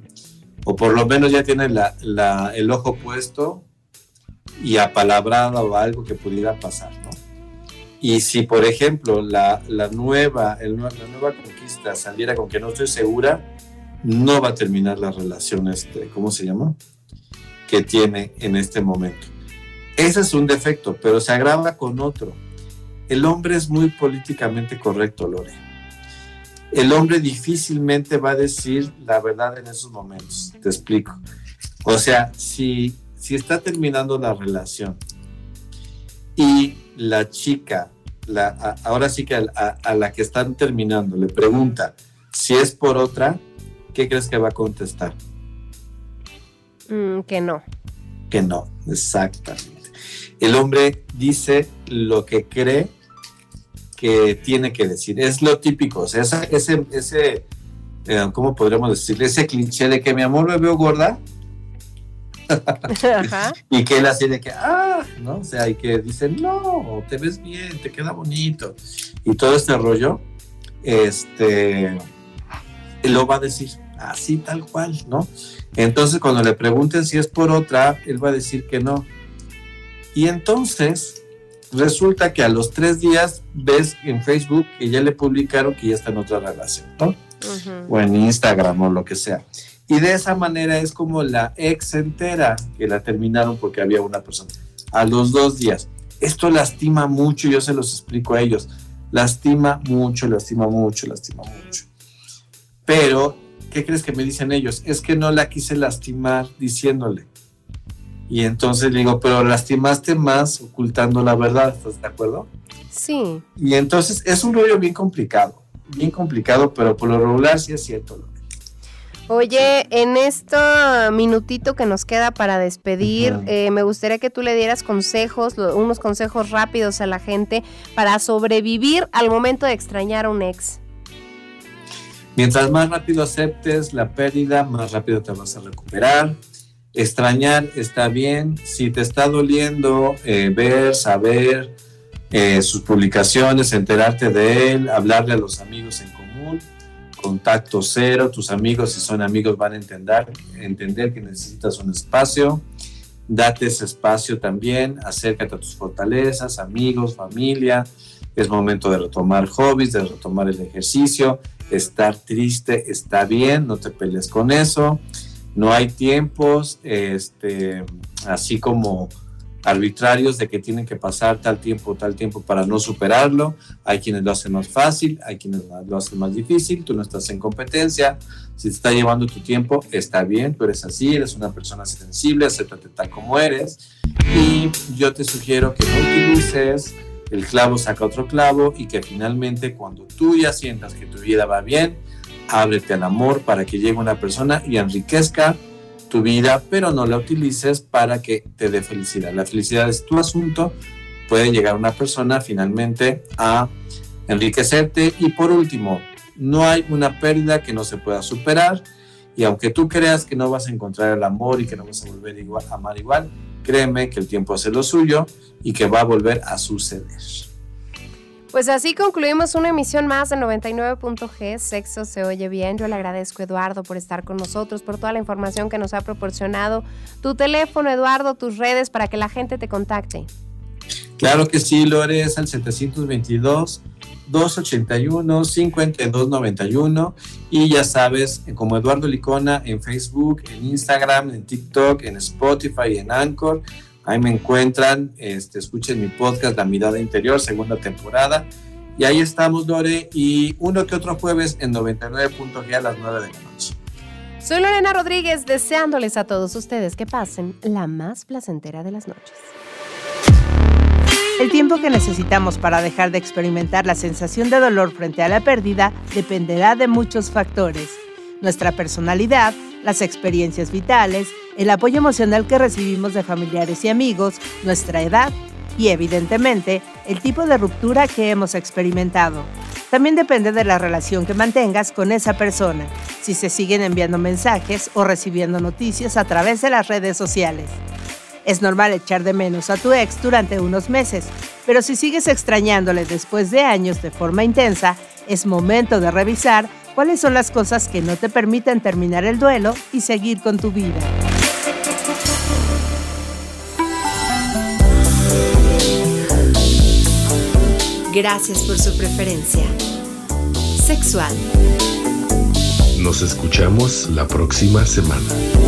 o por lo menos ya tiene el ojo puesto y apalabrado o algo que pudiera pasar, ¿no? Y si, por ejemplo, la, nueva, la nueva conquista saliera con que no estoy segura, no va a terminar la relación, este, ¿cómo se llama? Que tiene en este momento. Ese es un defecto, pero se agrava con otro. El hombre es muy políticamente correcto, Lore el hombre difícilmente va a decir la verdad en esos momentos. Te explico. O sea, si, si está terminando la relación y la chica, la, ahora sí que a, la que están terminando, le pregunta si es por otra, ¿qué crees que va a contestar? Mm, que no. Que no, exactamente. El hombre dice lo que cree que tiene que decir. Es lo típico, o sea, ese, ese, eh, ¿cómo podríamos decirle? Ese cliché de que mi amor me veo gorda, Ajá. y que él así de que, ah, ¿no? O sea, y que dicen, no, te ves bien, te queda bonito. Y todo este rollo, este, lo va a decir así tal cual, ¿no? Entonces cuando le pregunten si es por otra, él va a decir que no. Y entonces resulta que a los tres días ves en Facebook que ya le publicaron que ya está en otra relación, ¿no? O en Instagram o lo que sea. Y de esa manera es como la ex entera que la terminaron porque había una persona. A los dos días. Esto lastima mucho, yo se los explico a ellos. Lastima mucho, lastima mucho, lastima mucho. Pero, ¿qué crees que me dicen ellos? Es que no la quise lastimar diciéndole. Y entonces le digo, pero lastimaste más ocultando la verdad, ¿estás de acuerdo? Sí. Y entonces es un rollo bien complicado, bien complicado, pero por lo regular sí es cierto. Oye, en este minutito que nos queda para despedir, eh, me gustaría que tú le dieras consejos, lo- unos consejos rápidos a la gente para sobrevivir al momento de extrañar a un ex. Mientras más rápido aceptes la pérdida, más rápido te vas a recuperar. Extrañar está bien. Si te está doliendo eh, ver, saber eh, sus publicaciones, enterarte de él, hablarle a los amigos en común, contacto cero. Tus amigos, si son amigos, van a entender, entender que necesitas un espacio. Date ese espacio también. Acércate a tus fortalezas, amigos, familia. Es momento de retomar hobbies, de retomar el ejercicio estar triste está bien, no te pelees con eso. No hay tiempos, este, así como arbitrarios de que tienen que pasar tal tiempo, tal tiempo para no superarlo. Hay quienes lo hacen más fácil, hay quienes lo hacen más difícil. Tú no estás en competencia. Si te está llevando tu tiempo, está bien, tú eres así, eres una persona sensible, acéptate tal como eres. Y yo te sugiero que no utilices el clavo saca otro clavo y que finalmente cuando tú ya sientas que tu vida va bien, ábrete al amor para que llegue una persona y enriquezca tu vida, pero no la utilices para que te dé felicidad. La felicidad es tu asunto, puede llegar una persona finalmente a enriquecerte y por último, no hay una pérdida que no se pueda superar y aunque tú creas que no vas a encontrar el amor y que no vas a volver a amar igual, créeme que el tiempo hace lo suyo y que va a volver a suceder. Pues así concluimos una emisión más de 99.g, Sexo se oye bien. Yo le agradezco Eduardo por estar con nosotros, por toda la información que nos ha proporcionado. Tu teléfono, Eduardo, tus redes para que la gente te contacte. Claro que sí, Lore, es al 722 281 5291 y ya sabes, como Eduardo Licona en Facebook, en Instagram, en TikTok, en Spotify, en Anchor. Ahí me encuentran, este, escuchen mi podcast La Mirada Interior, segunda temporada. Y ahí estamos, Lore, y uno que otro jueves en 99.g a las 9 de la noche. Soy Lorena Rodríguez, deseándoles a todos ustedes que pasen la más placentera de las noches. El tiempo que necesitamos para dejar de experimentar la sensación de dolor frente a la pérdida dependerá de muchos factores. Nuestra personalidad, las experiencias vitales, el apoyo emocional que recibimos de familiares y amigos, nuestra edad y, evidentemente, el tipo de ruptura que hemos experimentado. También depende de la relación que mantengas con esa persona, si se siguen enviando mensajes o recibiendo noticias a través de las redes sociales. Es normal echar de menos a tu ex durante unos meses, pero si sigues extrañándole después de años de forma intensa, es momento de revisar cuáles son las cosas que no te permiten terminar el duelo y seguir con tu vida. Gracias por su preferencia. Sexual. Nos escuchamos la próxima semana.